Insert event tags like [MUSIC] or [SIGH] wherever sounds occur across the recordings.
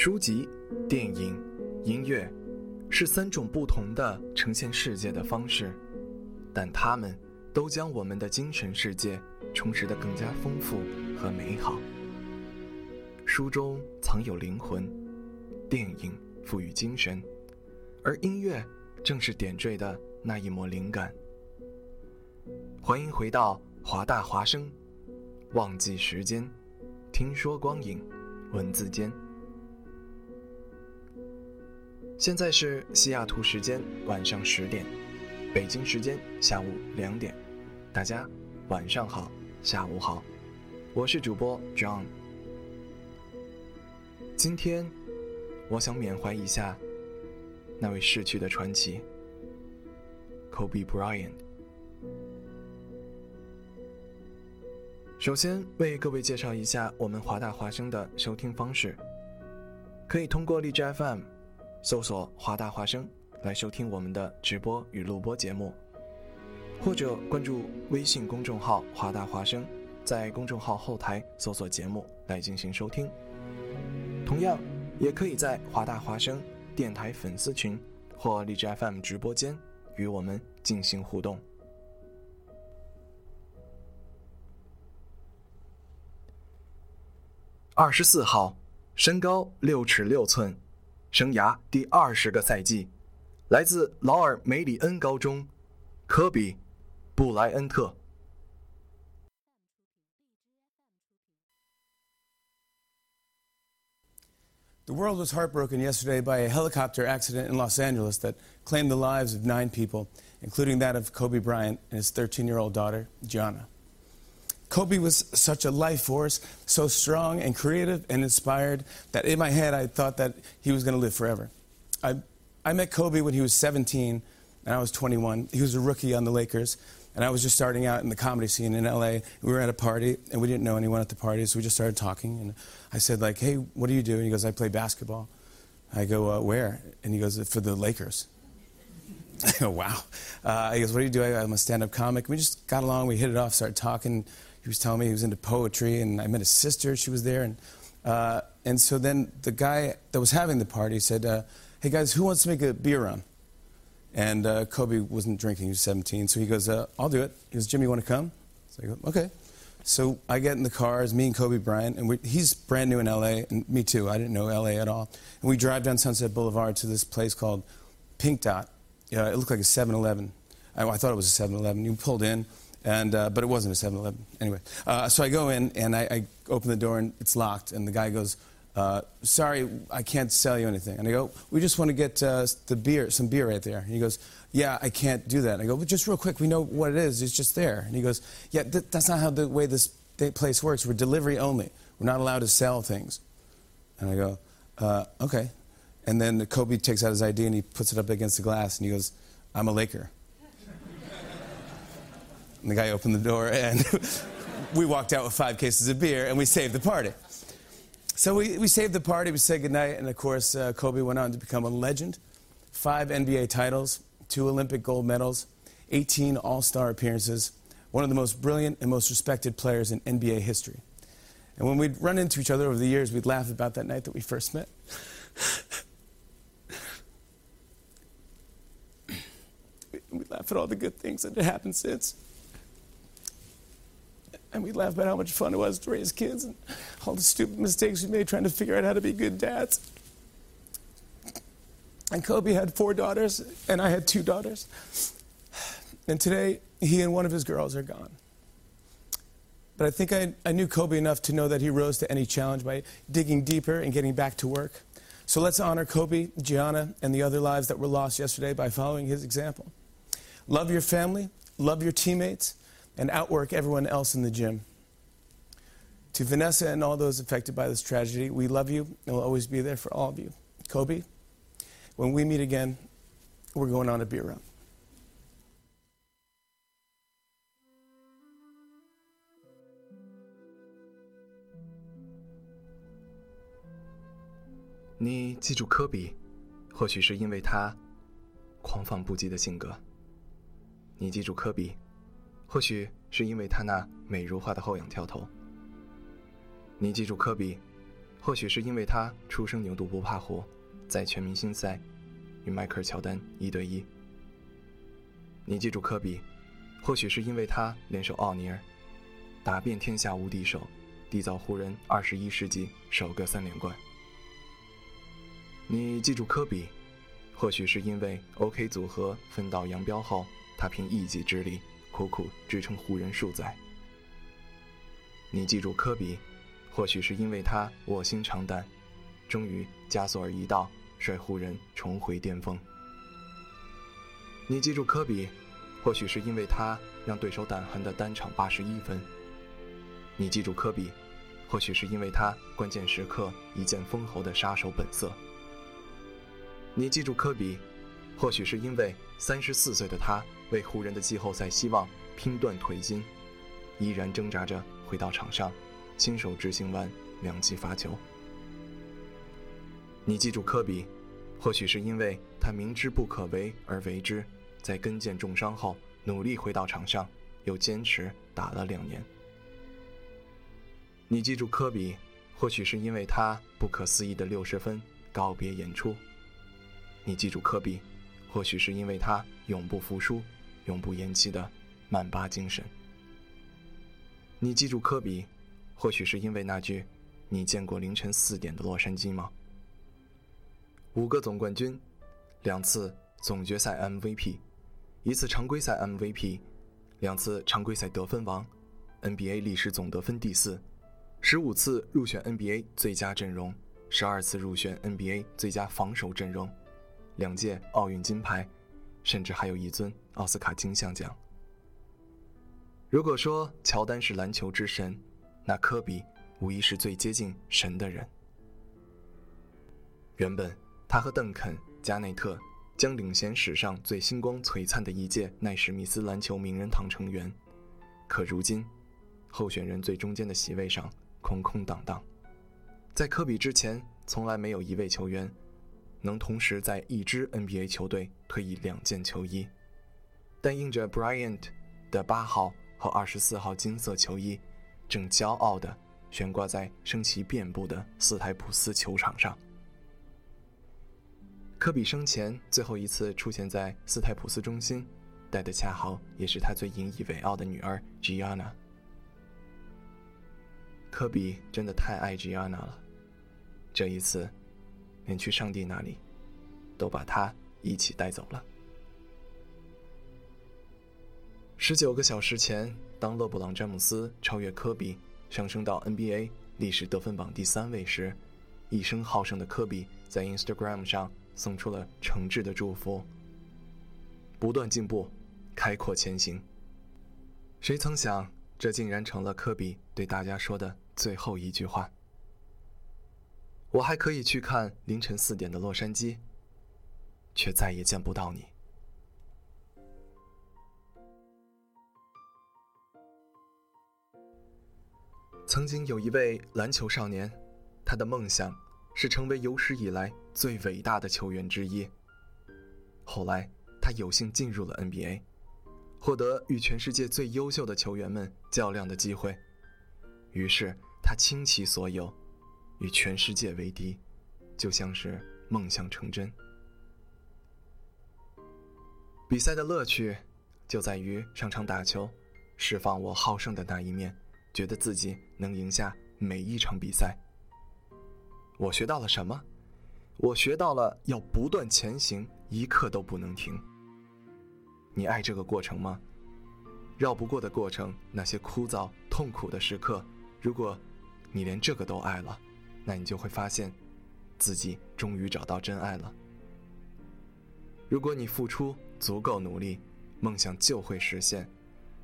书籍、电影、音乐，是三种不同的呈现世界的方式，但它们都将我们的精神世界充实得更加丰富和美好。书中藏有灵魂，电影赋予精神，而音乐正是点缀的那一抹灵感。欢迎回到华大华声，忘记时间，听说光影，文字间。现在是西雅图时间晚上十点，北京时间下午两点，大家晚上好，下午好，我是主播 John。今天，我想缅怀一下那位逝去的传奇 Kobe Bryant。首先为各位介绍一下我们华大华声的收听方式，可以通过荔枝 FM。搜索“华大华声”来收听我们的直播与录播节目，或者关注微信公众号“华大华声”，在公众号后台搜索节目来进行收听。同样，也可以在“华大华声”电台粉丝群或荔枝 FM 直播间与我们进行互动。二十四号，身高六尺六寸。生涯第二十个赛季，来自劳尔梅里恩高中，科比·布莱恩特。The world was heartbroken yesterday by a helicopter accident in Los Angeles that claimed the lives of nine people, including that of Kobe Bryant and his 13 year old daughter, Gianna. Kobe was such a life force, so strong and creative and inspired that in my head I thought that he was going to live forever. I, I met Kobe when he was 17 and I was 21. He was a rookie on the Lakers, and I was just starting out in the comedy scene in LA. We were at a party and we didn't know anyone at the party, so we just started talking. And I said, like, hey, what do you do? And he goes, I play basketball. I go, uh, where? And he goes, for the Lakers. [LAUGHS] I go, wow. Uh, he goes, what do you do? I'm a stand-up comic. We just got along. We hit it off, started talking he was telling me he was into poetry, and I met his sister. She was there, and uh, and so then the guy that was having the party said, uh, "Hey guys, who wants to make a beer run?" And uh, Kobe wasn't drinking; he was 17, so he goes, uh, "I'll do it." He goes, "Jimmy, you want to come?" So I go, "Okay." So I get in the car, it's me and Kobe Bryant, and we, he's brand new in LA, and me too. I didn't know LA at all. And we drive down Sunset Boulevard to this place called Pink Dot. It looked like a 7-Eleven. I, I thought it was a 7-Eleven. You pulled in, and, uh, but it wasn't a 7 Eleven. Anyway, uh, so I go in and I, I, open the door and it's locked. And the guy goes, uh, Sorry, I can't sell you anything. And I go, We just want to get uh, the beer, some beer right there. And he goes, Yeah, I can't do that. And I go, But just real quick, we know what it is. It's just there. And he goes, Yeah, th- that's not how the way this place works. We're delivery only. We're not allowed to sell things. And I go, uh, Okay. And then Kobe takes out his ID and he puts it up against the glass and he goes, I'm a Laker. And the guy opened the door, and [LAUGHS] we walked out with five cases of beer, and we saved the party. So we, we saved the party, we said goodnight, and of course, uh, Kobe went on to become a legend. Five NBA titles, two Olympic gold medals, 18 All Star appearances, one of the most brilliant and most respected players in NBA history. And when we'd run into each other over the years, we'd laugh about that night that we first met. [COUGHS] we laugh at all the good things that had happened since. And we laugh about how much fun it was to raise kids and all the stupid mistakes we made trying to figure out how to be good dads. And Kobe had four daughters, and I had two daughters. And today, he and one of his girls are gone. But I think I, I knew Kobe enough to know that he rose to any challenge by digging deeper and getting back to work. So let's honor Kobe, Gianna, and the other lives that were lost yesterday by following his example. Love your family, love your teammates, and outwork everyone else in the gym. To Vanessa and all those affected by this tragedy, we love you and will always be there for all of you. Kobe, when we meet again, we're going on a beer run. 你记住科比，或许是因为他狂放不羁的性格；你记住科比， [LAUGHS] 或许是因为他那美如画的后仰跳投；你记住科比，或许是因为他初生牛犊不怕虎，在全明星赛与迈克尔乔丹一对一；你记住科比，或许是因为他联手奥尼尔，打遍天下无敌手，缔造湖人二十一世纪首个三连冠。你记住科比，或许是因为 OK 组合分道扬镳后，他凭一己之力苦苦支撑湖人数载。你记住科比，或许是因为他卧薪尝胆，终于加索尔一道率湖人重回巅峰。你记住科比，或许是因为他让对手胆寒的单场八十一分。你记住科比，或许是因为他关键时刻一剑封喉的杀手本色。你记住科比，或许是因为三十四岁的他为湖人的季后赛希望拼断腿筋，依然挣扎着回到场上，亲手执行完两记罚球。你记住科比，或许是因为他明知不可为而为之，在跟腱重伤后努力回到场上，又坚持打了两年。你记住科比，或许是因为他不可思议的六十分告别演出。你记住科比，或许是因为他永不服输、永不言弃的曼巴精神。你记住科比，或许是因为那句“你见过凌晨四点的洛杉矶吗？”五个总冠军，两次总决赛 MVP，一次常规赛 MVP，两次常规赛得分王，NBA 历史总得分第四，十五次入选 NBA 最佳阵容，十二次入选 NBA 最佳防守阵容。两届奥运金牌，甚至还有一尊奥斯卡金像奖。如果说乔丹是篮球之神，那科比无疑是最接近神的人。原本他和邓肯、加内特将领衔史上最星光璀璨的一届奈史密斯篮球名人堂成员，可如今，候选人最中间的席位上空空荡荡。在科比之前，从来没有一位球员。能同时在一支 NBA 球队退役两件球衣，但印着 Bryant 的八号和二十四号金色球衣，正骄傲地悬挂在升旗遍布的斯台普斯球场上。科比生前最后一次出现在斯台普斯中心，带的恰好也是他最引以为傲的女儿 Gianna。科比真的太爱 Gianna 了，这一次。连去上帝那里，都把他一起带走了。十九个小时前，当勒布朗·詹姆斯超越科比，上升到 NBA 历史得分榜第三位时，一生好胜的科比在 Instagram 上送出了诚挚的祝福：“不断进步，开阔前行。”谁曾想，这竟然成了科比对大家说的最后一句话。我还可以去看凌晨四点的洛杉矶，却再也见不到你。曾经有一位篮球少年，他的梦想是成为有史以来最伟大的球员之一。后来，他有幸进入了 NBA，获得与全世界最优秀的球员们较量的机会，于是。他倾其所有，与全世界为敌，就像是梦想成真。比赛的乐趣就在于上场打球，释放我好胜的那一面，觉得自己能赢下每一场比赛。我学到了什么？我学到了要不断前行，一刻都不能停。你爱这个过程吗？绕不过的过程，那些枯燥痛苦的时刻，如果你连这个都爱了，那你就会发现，自己终于找到真爱了。如果你付出足够努力，梦想就会实现。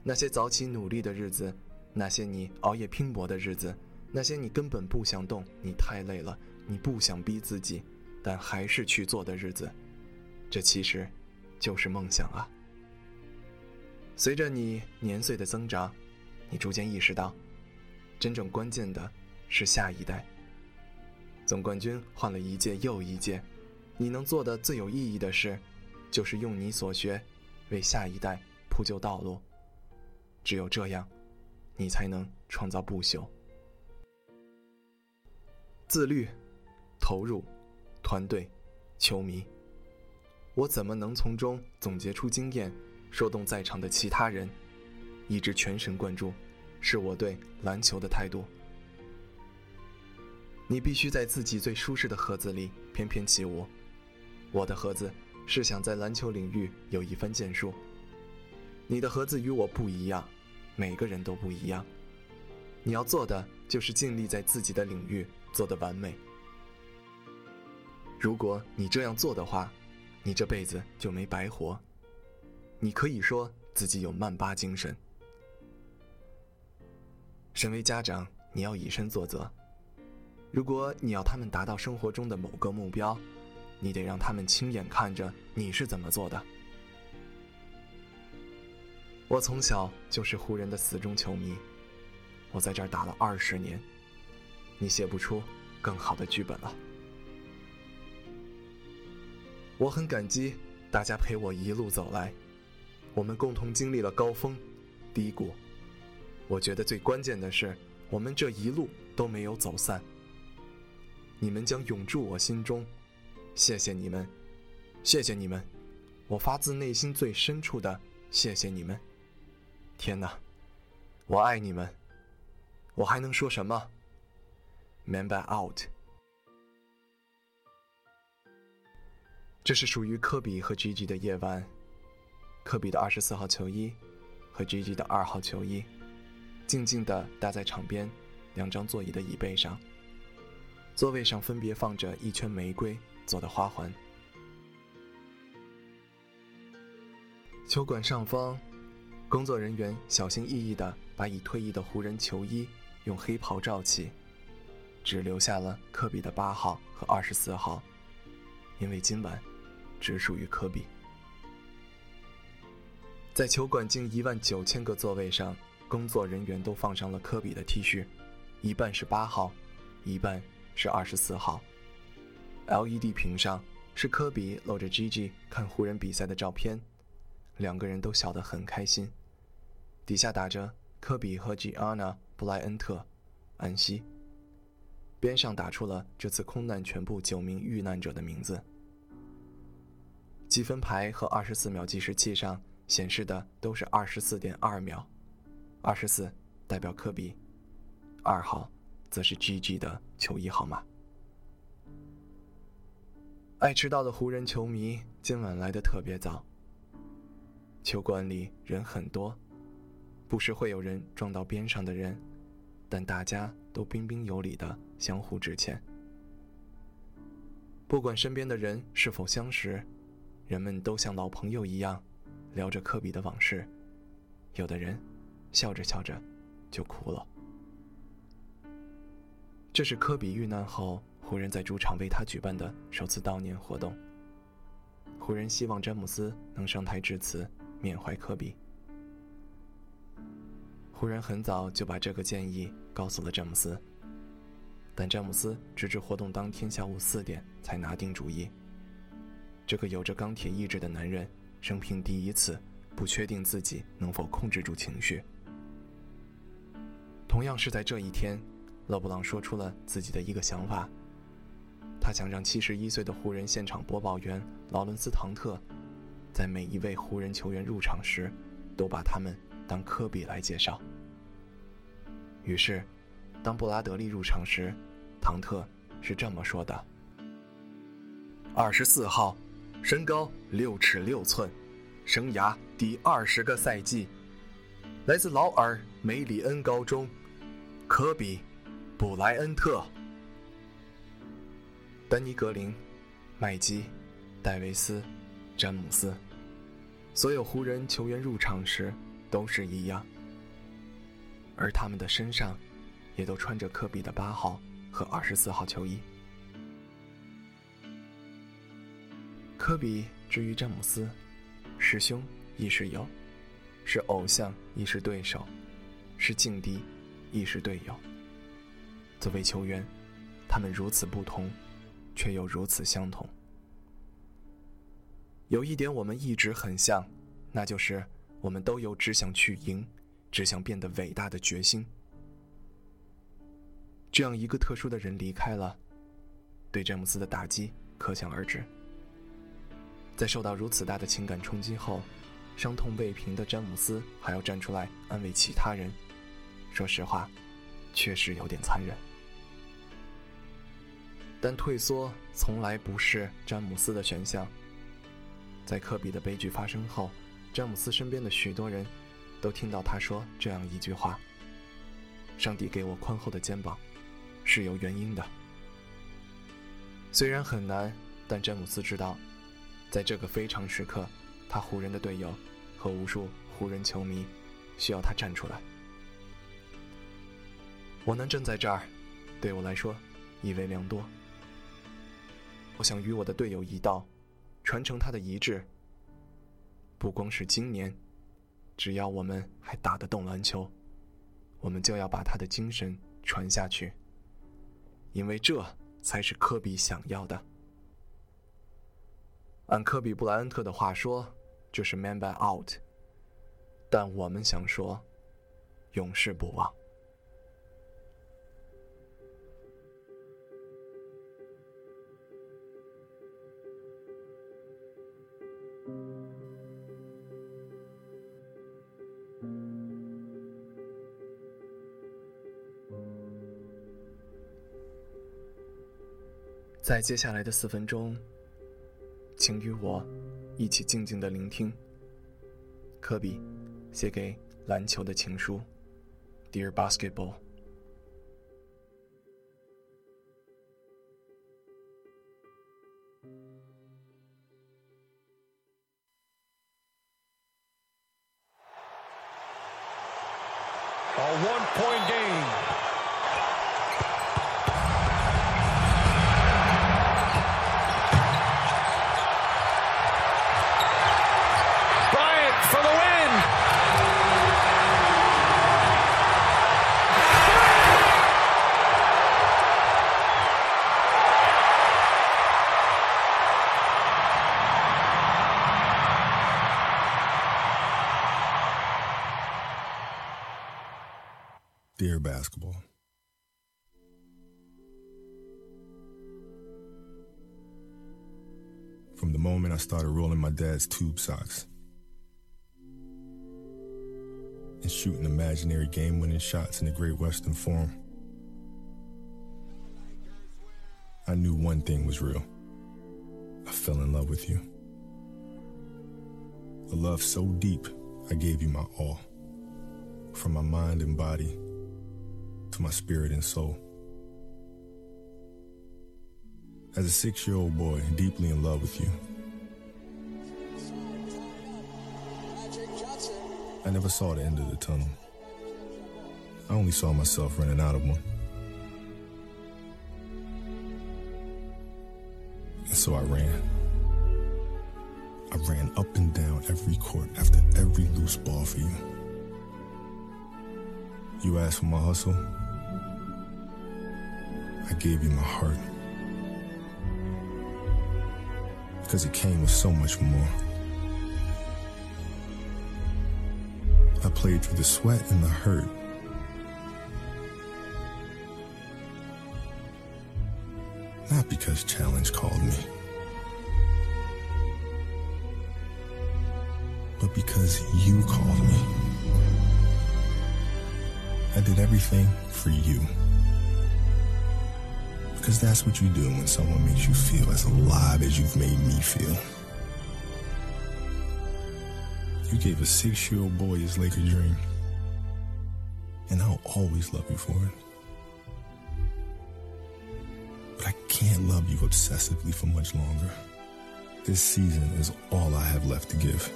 那些早起努力的日子，那些你熬夜拼搏的日子，那些你根本不想动，你太累了，你不想逼自己，但还是去做的日子，这其实就是梦想啊。随着你年岁的增长，你逐渐意识到，真正关键的是下一代。总冠军换了一届又一届，你能做的最有意义的事，就是用你所学，为下一代铺就道路。只有这样，你才能创造不朽。自律、投入、团队、球迷，我怎么能从中总结出经验？说动在场的其他人，一直全神贯注，是我对篮球的态度。你必须在自己最舒适的盒子里翩翩起舞。我的盒子是想在篮球领域有一番建树。你的盒子与我不一样，每个人都不一样。你要做的就是尽力在自己的领域做得完美。如果你这样做的话，你这辈子就没白活。你可以说自己有曼巴精神。身为家长，你要以身作则。如果你要他们达到生活中的某个目标，你得让他们亲眼看着你是怎么做的。我从小就是湖人的死忠球迷，我在这儿打了二十年，你写不出更好的剧本了。我很感激大家陪我一路走来。我们共同经历了高峰、低谷。我觉得最关键的是，我们这一路都没有走散。你们将永驻我心中，谢谢你们，谢谢你们，我发自内心最深处的谢谢你们。天哪，我爱你们！我还能说什么？Member out。这是属于科比和 Gigi 的夜晚。科比的二十四号球衣和 Gigi 的二号球衣，静静地搭在场边两张座椅的椅背上。座位上分别放着一圈玫瑰做的花环。球馆上方，工作人员小心翼翼地把已退役的湖人球衣用黑袍罩起，只留下了科比的八号和二十四号，因为今晚只属于科比。在球馆近一万九千个座位上，工作人员都放上了科比的 T 恤，一半是八号，一半是二十四号。LED 屏上是科比搂着 Gigi 看湖人比赛的照片，两个人都笑得很开心。底下打着科比和 Gianna 布莱恩特，安息。边上打出了这次空难全部九名遇难者的名字。积分牌和二十四秒计时器上。显示的都是二十四点二秒，二十四代表科比，二号则是 GG 的球衣号码。爱迟到的湖人球迷今晚来的特别早。球馆里人很多，不时会有人撞到边上的人，但大家都彬彬有礼的相互致歉。不管身边的人是否相识，人们都像老朋友一样。聊着科比的往事，有的人笑着笑着就哭了。这是科比遇难后湖人，在主场为他举办的首次悼念活动。湖人希望詹姆斯能上台致辞，缅怀科比。湖人很早就把这个建议告诉了詹姆斯，但詹姆斯直至活动当天下午四点才拿定主意。这个有着钢铁意志的男人。生平第一次不确定自己能否控制住情绪。同样是在这一天，勒布朗说出了自己的一个想法。他想让七十一岁的湖人现场播报员劳伦斯·唐特，在每一位湖人球员入场时，都把他们当科比来介绍。于是，当布拉德利入场时，唐特是这么说的：“二十四号，身高六尺六寸，生涯第二十个赛季，来自劳尔梅里恩高中，科比·布莱恩特。”丹尼·格林、麦基、戴维斯、詹姆斯，所有湖人球员入场时都是一样，而他们的身上也都穿着科比的八号和二十四号球衣。科比之于詹姆斯，是兄亦是友，是偶像亦是对手，是劲敌亦是队友。作为球员，他们如此不同。却又如此相同。有一点我们一直很像，那就是我们都有只想去赢、只想变得伟大的决心。这样一个特殊的人离开了，对詹姆斯的打击可想而知。在受到如此大的情感冲击后，伤痛未平的詹姆斯还要站出来安慰其他人，说实话，确实有点残忍。但退缩从来不是詹姆斯的选项。在科比的悲剧发生后，詹姆斯身边的许多人都听到他说这样一句话：“上帝给我宽厚的肩膀，是有原因的。”虽然很难，但詹姆斯知道，在这个非常时刻，他湖人的队友和无数湖人球迷需要他站出来。我能站在这儿，对我来说意味良多。我想与我的队友一道，传承他的遗志。不光是今年，只要我们还打得动篮球，我们就要把他的精神传下去。因为这才是科比想要的。按科比布莱恩特的话说，就是 “man by out”。但我们想说，永世不忘。在接下来的四分钟，请与我一起静静的聆听科比写给篮球的情书，Dear Basketball。Basketball. From the moment I started rolling my dad's tube socks and shooting imaginary game winning shots in the Great Western Forum, I knew one thing was real. I fell in love with you. A love so deep, I gave you my all. From my mind and body to my spirit and soul. As a six year old boy, deeply in love with you, I never saw the end of the tunnel. I only saw myself running out of one. And so I ran. I ran up and down every court after every loose ball for you. You asked for my hustle. I gave you my heart. Because it came with so much more. I played through the sweat and the hurt. Not because challenge called me, but because you called me. I did everything for you. Because that's what you do when someone makes you feel as alive as you've made me feel. You gave a six year old boy his Laker dream. And I'll always love you for it. But I can't love you obsessively for much longer. This season is all I have left to give.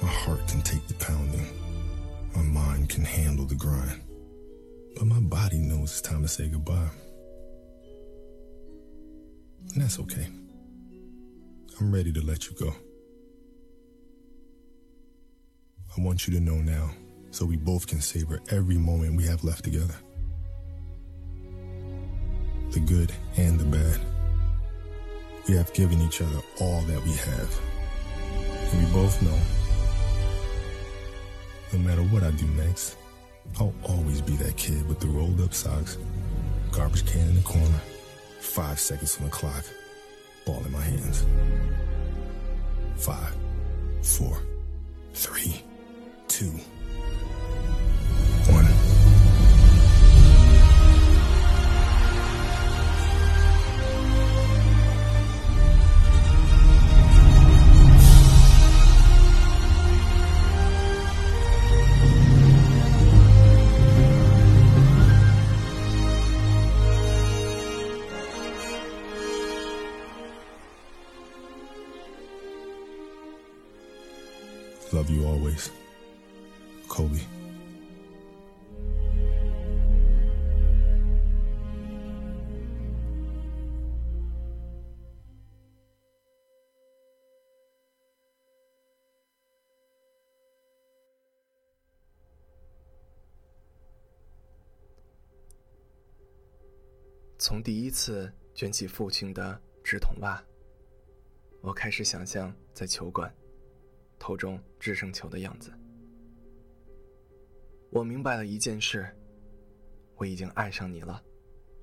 My heart can take the pounding. My mind can handle the grind. But my body knows it's time to say goodbye. And that's okay. I'm ready to let you go. I want you to know now so we both can savor every moment we have left together. The good and the bad. We have given each other all that we have. And we both know no matter what I do next, I'll always be that kid with the rolled up socks, garbage can in the corner, five seconds on the clock, ball in my hands. Five, four, three, two, 从第一次卷起父亲的直筒袜，我开始想象在球馆投中制胜球的样子。我明白了一件事：我已经爱上你了，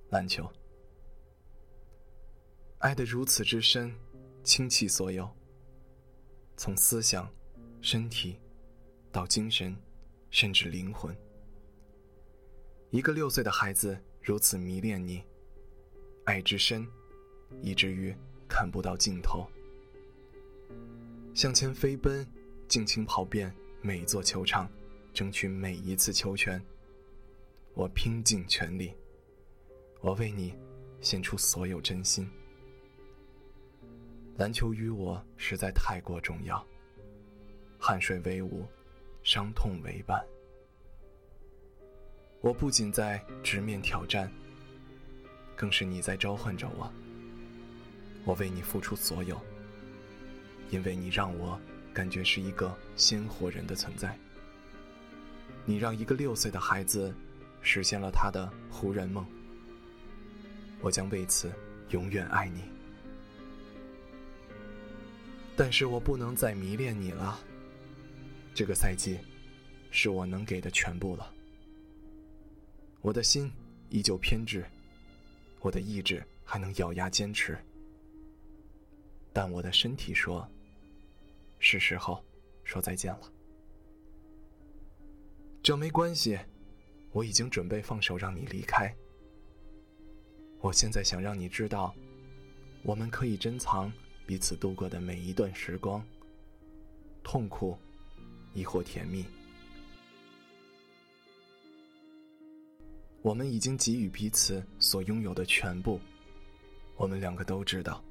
篮球。爱得如此之深，倾其所有。从思想、身体，到精神，甚至灵魂。一个六岁的孩子如此迷恋你，爱之深，以至于看不到尽头。向前飞奔，尽情跑遍每座球场，争取每一次球权。我拼尽全力，我为你献出所有真心。篮球于我实在太过重要，汗水为伍，伤痛为伴。我不仅在直面挑战，更是你在召唤着我。我为你付出所有，因为你让我感觉是一个鲜活人的存在。你让一个六岁的孩子实现了他的湖人梦。我将为此永远爱你。但是我不能再迷恋你了。这个赛季，是我能给的全部了。我的心依旧偏执，我的意志还能咬牙坚持，但我的身体说：“是时候说再见了。”这没关系，我已经准备放手让你离开。我现在想让你知道，我们可以珍藏彼此度过的每一段时光，痛苦，亦或甜蜜。我们已经给予彼此所拥有的全部，我们两个都知道。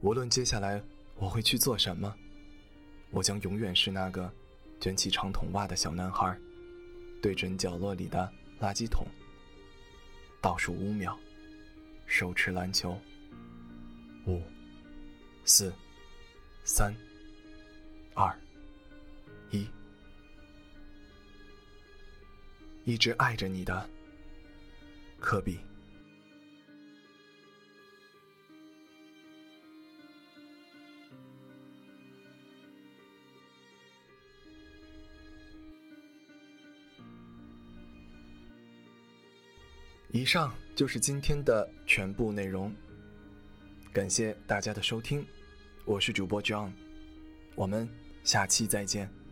无论接下来我会去做什么，我将永远是那个卷起长筒袜的小男孩，对准角落里的垃圾桶。倒数五秒，手持篮球。五、四、三、二、一。一直爱着你的，科比。以上就是今天的全部内容。感谢大家的收听，我是主播 John，我们下期再见。